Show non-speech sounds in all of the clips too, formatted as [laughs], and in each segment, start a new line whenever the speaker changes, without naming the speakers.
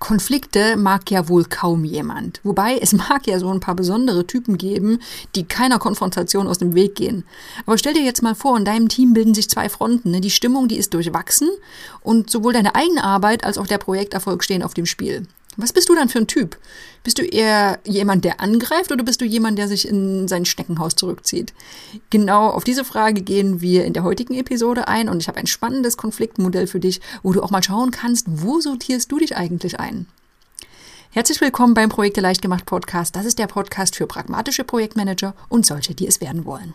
Konflikte mag ja wohl kaum jemand. Wobei es mag ja so ein paar besondere Typen geben, die keiner Konfrontation aus dem Weg gehen. Aber stell dir jetzt mal vor, in deinem Team bilden sich zwei Fronten. Ne? Die Stimmung, die ist durchwachsen und sowohl deine eigene Arbeit als auch der Projekterfolg stehen auf dem Spiel. Was bist du dann für ein Typ? Bist du eher jemand, der angreift oder bist du jemand, der sich in sein Steckenhaus zurückzieht? Genau auf diese Frage gehen wir in der heutigen Episode ein und ich habe ein spannendes Konfliktmodell für dich, wo du auch mal schauen kannst, wo sortierst du dich eigentlich ein? Herzlich willkommen beim Projekte leicht gemacht Podcast. Das ist der Podcast für pragmatische Projektmanager und solche, die es werden wollen.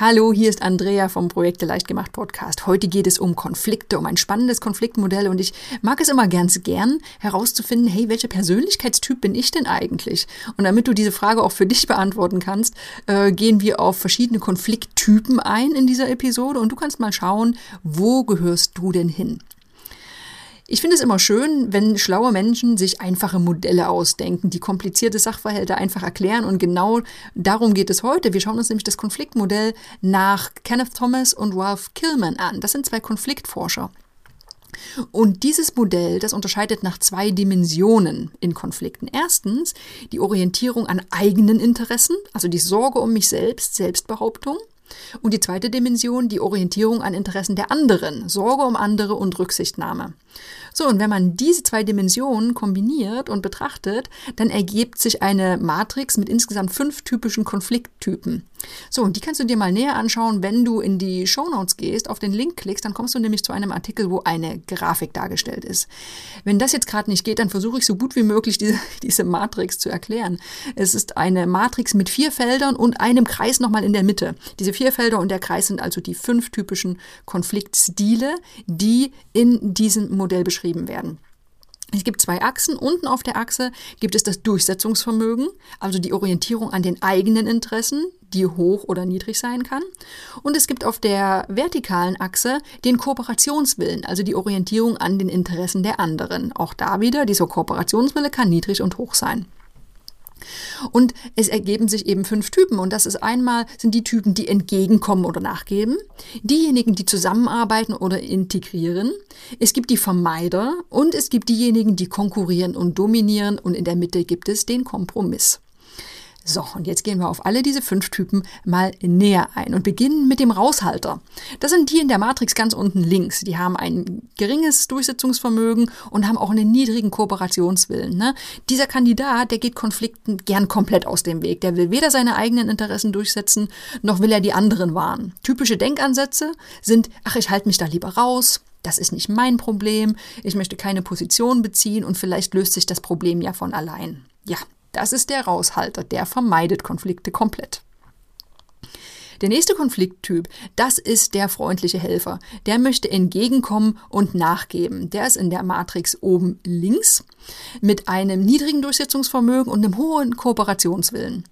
Hallo, hier ist Andrea vom Projekte leicht gemacht Podcast. Heute geht es um Konflikte, um ein spannendes Konfliktmodell und ich mag es immer ganz gern herauszufinden, hey, welcher Persönlichkeitstyp bin ich denn eigentlich? Und damit du diese Frage auch für dich beantworten kannst, äh, gehen wir auf verschiedene Konflikttypen ein in dieser Episode und du kannst mal schauen, wo gehörst du denn hin? Ich finde es immer schön, wenn schlaue Menschen sich einfache Modelle ausdenken, die komplizierte Sachverhalte einfach erklären. Und genau darum geht es heute. Wir schauen uns nämlich das Konfliktmodell nach Kenneth Thomas und Ralph Killman an. Das sind zwei Konfliktforscher. Und dieses Modell, das unterscheidet nach zwei Dimensionen in Konflikten. Erstens die Orientierung an eigenen Interessen, also die Sorge um mich selbst, Selbstbehauptung. Und die zweite Dimension, die Orientierung an Interessen der anderen, Sorge um andere und Rücksichtnahme. So, und wenn man diese zwei Dimensionen kombiniert und betrachtet, dann ergibt sich eine Matrix mit insgesamt fünf typischen Konflikttypen. So, und die kannst du dir mal näher anschauen, wenn du in die Show Notes gehst, auf den Link klickst, dann kommst du nämlich zu einem Artikel, wo eine Grafik dargestellt ist. Wenn das jetzt gerade nicht geht, dann versuche ich so gut wie möglich diese, [laughs] diese Matrix zu erklären. Es ist eine Matrix mit vier Feldern und einem Kreis nochmal in der Mitte. Diese vier Felder und der Kreis sind also die fünf typischen Konfliktstile, die in diesem Modell beschrieben beschrieben werden. Es gibt zwei Achsen. Unten auf der Achse gibt es das Durchsetzungsvermögen, also die Orientierung an den eigenen Interessen, die hoch oder niedrig sein kann. Und es gibt auf der vertikalen Achse den Kooperationswillen, also die Orientierung an den Interessen der anderen. Auch da wieder, dieser Kooperationswille kann niedrig und hoch sein. Und es ergeben sich eben fünf Typen. Und das ist einmal, sind die Typen, die entgegenkommen oder nachgeben, diejenigen, die zusammenarbeiten oder integrieren. Es gibt die Vermeider und es gibt diejenigen, die konkurrieren und dominieren. Und in der Mitte gibt es den Kompromiss. So, und jetzt gehen wir auf alle diese fünf Typen mal näher ein und beginnen mit dem Raushalter. Das sind die in der Matrix ganz unten links. Die haben ein geringes Durchsetzungsvermögen und haben auch einen niedrigen Kooperationswillen. Ne? Dieser Kandidat, der geht Konflikten gern komplett aus dem Weg. Der will weder seine eigenen Interessen durchsetzen, noch will er die anderen wahren. Typische Denkansätze sind, ach, ich halte mich da lieber raus, das ist nicht mein Problem, ich möchte keine Position beziehen und vielleicht löst sich das Problem ja von allein. Ja, das ist der Raushalter, der vermeidet Konflikte komplett. Der nächste Konflikttyp, das ist der freundliche Helfer. Der möchte entgegenkommen und nachgeben. Der ist in der Matrix oben links mit einem niedrigen Durchsetzungsvermögen und einem hohen Kooperationswillen.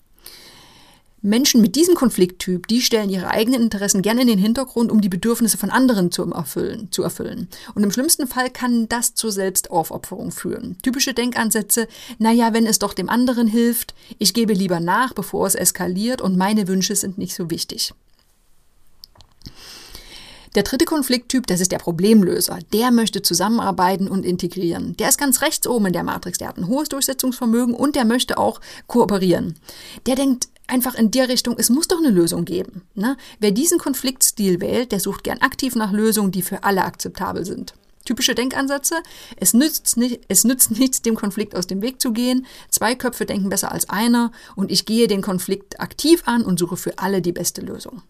Menschen mit diesem Konflikttyp, die stellen ihre eigenen Interessen gerne in den Hintergrund, um die Bedürfnisse von anderen zu erfüllen, zu erfüllen. Und im schlimmsten Fall kann das zur Selbstaufopferung führen. Typische Denkansätze, naja, wenn es doch dem anderen hilft, ich gebe lieber nach, bevor es eskaliert und meine Wünsche sind nicht so wichtig. Der dritte Konflikttyp, das ist der Problemlöser. Der möchte zusammenarbeiten und integrieren. Der ist ganz rechts oben in der Matrix. Der hat ein hohes Durchsetzungsvermögen und der möchte auch kooperieren. Der denkt einfach in der Richtung, es muss doch eine Lösung geben. Ne? Wer diesen Konfliktstil wählt, der sucht gern aktiv nach Lösungen, die für alle akzeptabel sind. Typische Denkansätze. Es nützt, nicht, es nützt [laughs] nichts, dem Konflikt aus dem Weg zu gehen. Zwei Köpfe denken besser als einer und ich gehe den Konflikt aktiv an und suche für alle die beste Lösung.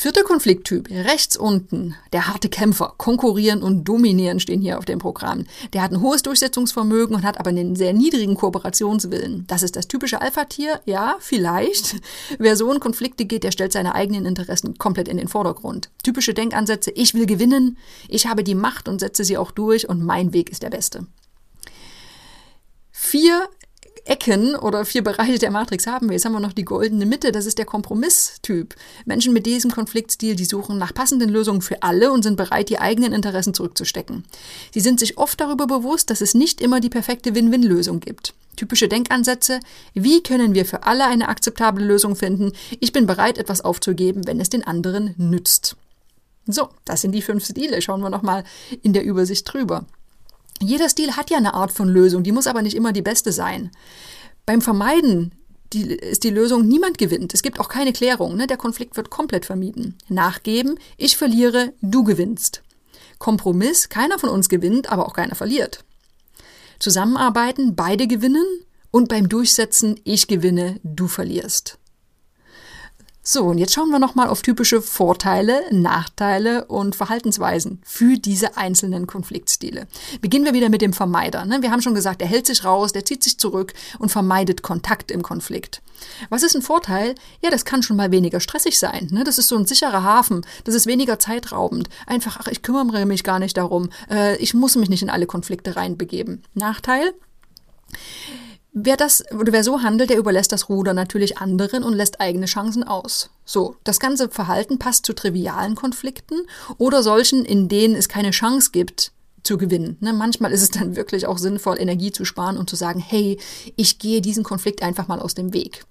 Vierter Konflikttyp, rechts unten, der harte Kämpfer, konkurrieren und dominieren stehen hier auf dem Programm. Der hat ein hohes Durchsetzungsvermögen und hat aber einen sehr niedrigen Kooperationswillen. Das ist das typische Alpha-Tier, ja, vielleicht. Wer so in Konflikte geht, der stellt seine eigenen Interessen komplett in den Vordergrund. Typische Denkansätze, ich will gewinnen, ich habe die Macht und setze sie auch durch und mein Weg ist der beste. Vier Ecken oder vier Bereiche der Matrix haben wir. Jetzt haben wir noch die goldene Mitte, das ist der Kompromisstyp. Menschen mit diesem Konfliktstil, die suchen nach passenden Lösungen für alle und sind bereit, die eigenen Interessen zurückzustecken. Sie sind sich oft darüber bewusst, dass es nicht immer die perfekte Win-Win-Lösung gibt. Typische Denkansätze, wie können wir für alle eine akzeptable Lösung finden? Ich bin bereit, etwas aufzugeben, wenn es den anderen nützt. So, das sind die fünf Stile. Schauen wir nochmal in der Übersicht drüber. Jeder Stil hat ja eine Art von Lösung, die muss aber nicht immer die beste sein. Beim Vermeiden die, ist die Lösung, niemand gewinnt. Es gibt auch keine Klärung. Ne? Der Konflikt wird komplett vermieden. Nachgeben, ich verliere, du gewinnst. Kompromiss, keiner von uns gewinnt, aber auch keiner verliert. Zusammenarbeiten, beide gewinnen. Und beim Durchsetzen, ich gewinne, du verlierst. So, und jetzt schauen wir nochmal auf typische Vorteile, Nachteile und Verhaltensweisen für diese einzelnen Konfliktstile. Beginnen wir wieder mit dem Vermeider. Ne? Wir haben schon gesagt, der hält sich raus, der zieht sich zurück und vermeidet Kontakt im Konflikt. Was ist ein Vorteil? Ja, das kann schon mal weniger stressig sein. Ne? Das ist so ein sicherer Hafen, das ist weniger zeitraubend. Einfach, ach, ich kümmere mich gar nicht darum, äh, ich muss mich nicht in alle Konflikte reinbegeben. Nachteil? Wer das oder wer so handelt, der überlässt das Ruder natürlich anderen und lässt eigene Chancen aus. So, das ganze Verhalten passt zu trivialen Konflikten oder solchen, in denen es keine Chance gibt, zu gewinnen. Ne, manchmal ist es dann wirklich auch sinnvoll, Energie zu sparen und zu sagen, hey, ich gehe diesen Konflikt einfach mal aus dem Weg.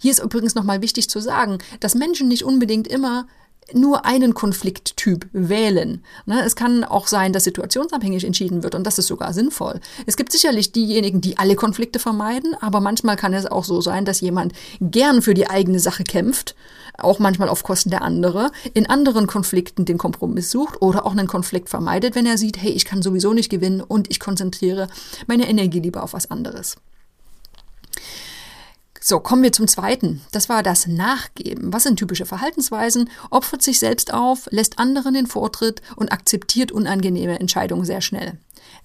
Hier ist übrigens nochmal wichtig zu sagen, dass Menschen nicht unbedingt immer nur einen Konflikttyp wählen. Ne, es kann auch sein, dass situationsabhängig entschieden wird und das ist sogar sinnvoll. Es gibt sicherlich diejenigen, die alle Konflikte vermeiden, aber manchmal kann es auch so sein, dass jemand gern für die eigene Sache kämpft, auch manchmal auf Kosten der andere, in anderen Konflikten den Kompromiss sucht oder auch einen Konflikt vermeidet, wenn er sieht, hey, ich kann sowieso nicht gewinnen und ich konzentriere meine Energie lieber auf was anderes. So, kommen wir zum zweiten. Das war das Nachgeben. Was sind typische Verhaltensweisen? Opfert sich selbst auf, lässt anderen den Vortritt und akzeptiert unangenehme Entscheidungen sehr schnell.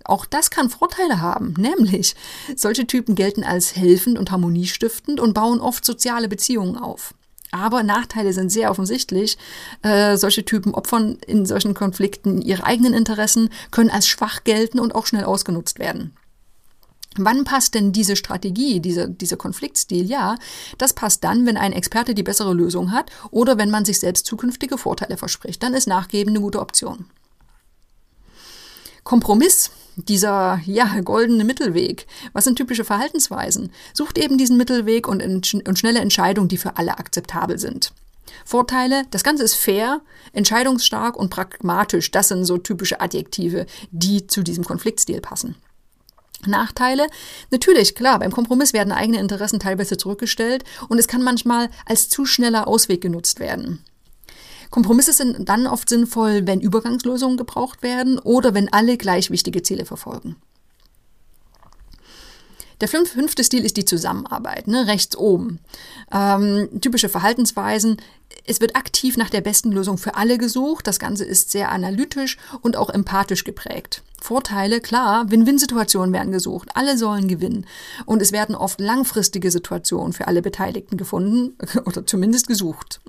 Auch das kann Vorteile haben, [laughs] nämlich solche Typen gelten als helfend und harmoniestiftend und bauen oft soziale Beziehungen auf. Aber Nachteile sind sehr offensichtlich. Äh, solche Typen opfern in solchen Konflikten ihre eigenen Interessen, können als schwach gelten und auch schnell ausgenutzt werden. Wann passt denn diese Strategie, diese, dieser Konfliktstil? Ja, das passt dann, wenn ein Experte die bessere Lösung hat oder wenn man sich selbst zukünftige Vorteile verspricht. Dann ist Nachgeben eine gute Option. Kompromiss, dieser ja goldene Mittelweg. Was sind typische Verhaltensweisen? Sucht eben diesen Mittelweg und, und schnelle Entscheidungen, die für alle akzeptabel sind. Vorteile, das Ganze ist fair, entscheidungsstark und pragmatisch. Das sind so typische Adjektive, die zu diesem Konfliktstil passen. Nachteile? Natürlich, klar, beim Kompromiss werden eigene Interessen teilweise zurückgestellt und es kann manchmal als zu schneller Ausweg genutzt werden. Kompromisse sind dann oft sinnvoll, wenn Übergangslösungen gebraucht werden oder wenn alle gleich wichtige Ziele verfolgen. Der fünfte Stil ist die Zusammenarbeit, ne, rechts oben. Ähm, typische Verhaltensweisen. Es wird aktiv nach der besten Lösung für alle gesucht. Das Ganze ist sehr analytisch und auch empathisch geprägt. Vorteile, klar, Win-Win-Situationen werden gesucht. Alle sollen gewinnen. Und es werden oft langfristige Situationen für alle Beteiligten gefunden [laughs] oder zumindest gesucht.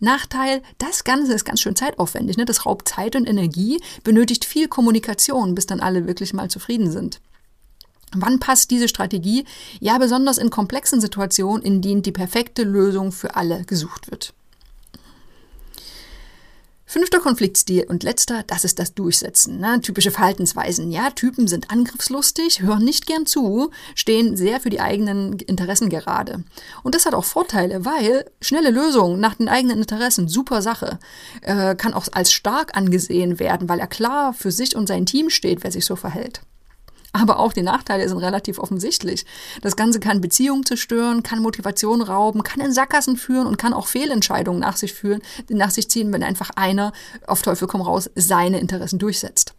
Nachteil, das Ganze ist ganz schön zeitaufwendig. Ne? Das raubt Zeit und Energie, benötigt viel Kommunikation, bis dann alle wirklich mal zufrieden sind. Wann passt diese Strategie? Ja, besonders in komplexen Situationen, in denen die perfekte Lösung für alle gesucht wird. Fünfter Konfliktstil und letzter, das ist das Durchsetzen. Ne? Typische Verhaltensweisen. Ja, Typen sind angriffslustig, hören nicht gern zu, stehen sehr für die eigenen Interessen gerade. Und das hat auch Vorteile, weil schnelle Lösungen nach den eigenen Interessen, super Sache, äh, kann auch als stark angesehen werden, weil er klar für sich und sein Team steht, wer sich so verhält. Aber auch die Nachteile sind relativ offensichtlich. Das Ganze kann Beziehungen zerstören, kann Motivation rauben, kann in Sackgassen führen und kann auch Fehlentscheidungen nach sich führen, nach sich ziehen, wenn einfach einer auf Teufel komm raus seine Interessen durchsetzt.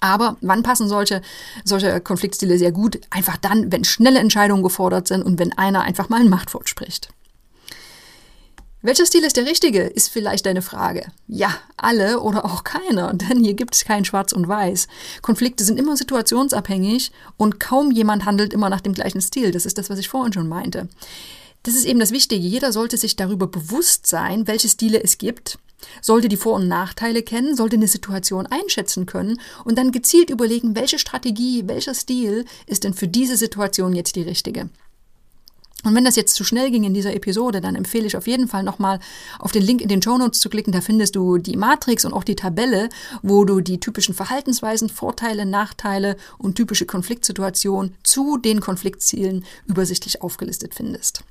Aber wann passen solche, solche Konfliktstile sehr gut? Einfach dann, wenn schnelle Entscheidungen gefordert sind und wenn einer einfach mal ein Machtwort spricht. Welcher Stil ist der richtige, ist vielleicht deine Frage. Ja, alle oder auch keiner, denn hier gibt es kein Schwarz und Weiß. Konflikte sind immer situationsabhängig und kaum jemand handelt immer nach dem gleichen Stil. Das ist das, was ich vorhin schon meinte. Das ist eben das Wichtige. Jeder sollte sich darüber bewusst sein, welche Stile es gibt, sollte die Vor- und Nachteile kennen, sollte eine Situation einschätzen können und dann gezielt überlegen, welche Strategie, welcher Stil ist denn für diese Situation jetzt die richtige. Und wenn das jetzt zu schnell ging in dieser Episode, dann empfehle ich auf jeden Fall nochmal auf den Link in den Show Notes zu klicken. Da findest du die Matrix und auch die Tabelle, wo du die typischen Verhaltensweisen, Vorteile, Nachteile und typische Konfliktsituationen zu den Konfliktzielen übersichtlich aufgelistet findest.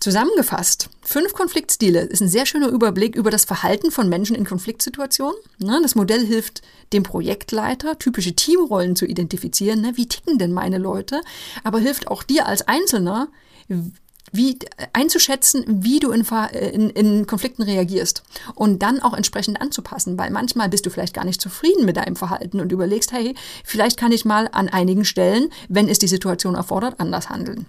Zusammengefasst, fünf Konfliktstile ist ein sehr schöner Überblick über das Verhalten von Menschen in Konfliktsituationen. Ne, das Modell hilft dem Projektleiter, typische Teamrollen zu identifizieren. Ne, wie ticken denn meine Leute? Aber hilft auch dir als Einzelner, wie einzuschätzen, wie du in, in, in, Konflikten reagierst und dann auch entsprechend anzupassen, weil manchmal bist du vielleicht gar nicht zufrieden mit deinem Verhalten und überlegst, hey, vielleicht kann ich mal an einigen Stellen, wenn es die Situation erfordert, anders handeln.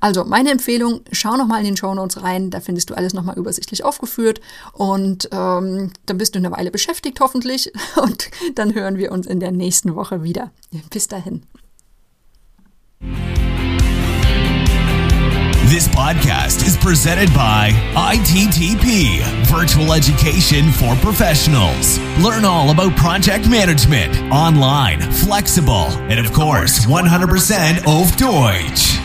Also meine Empfehlung, schau nochmal in den Show Notes rein, da findest du alles nochmal übersichtlich aufgeführt und ähm, dann bist du eine Weile beschäftigt hoffentlich [laughs] und dann hören wir uns in der nächsten Woche wieder. Bis dahin.
This podcast is presented by ITTP, Virtual Education for Professionals. Learn all about project management, online, flexible, and of course, 100% auf Deutsch.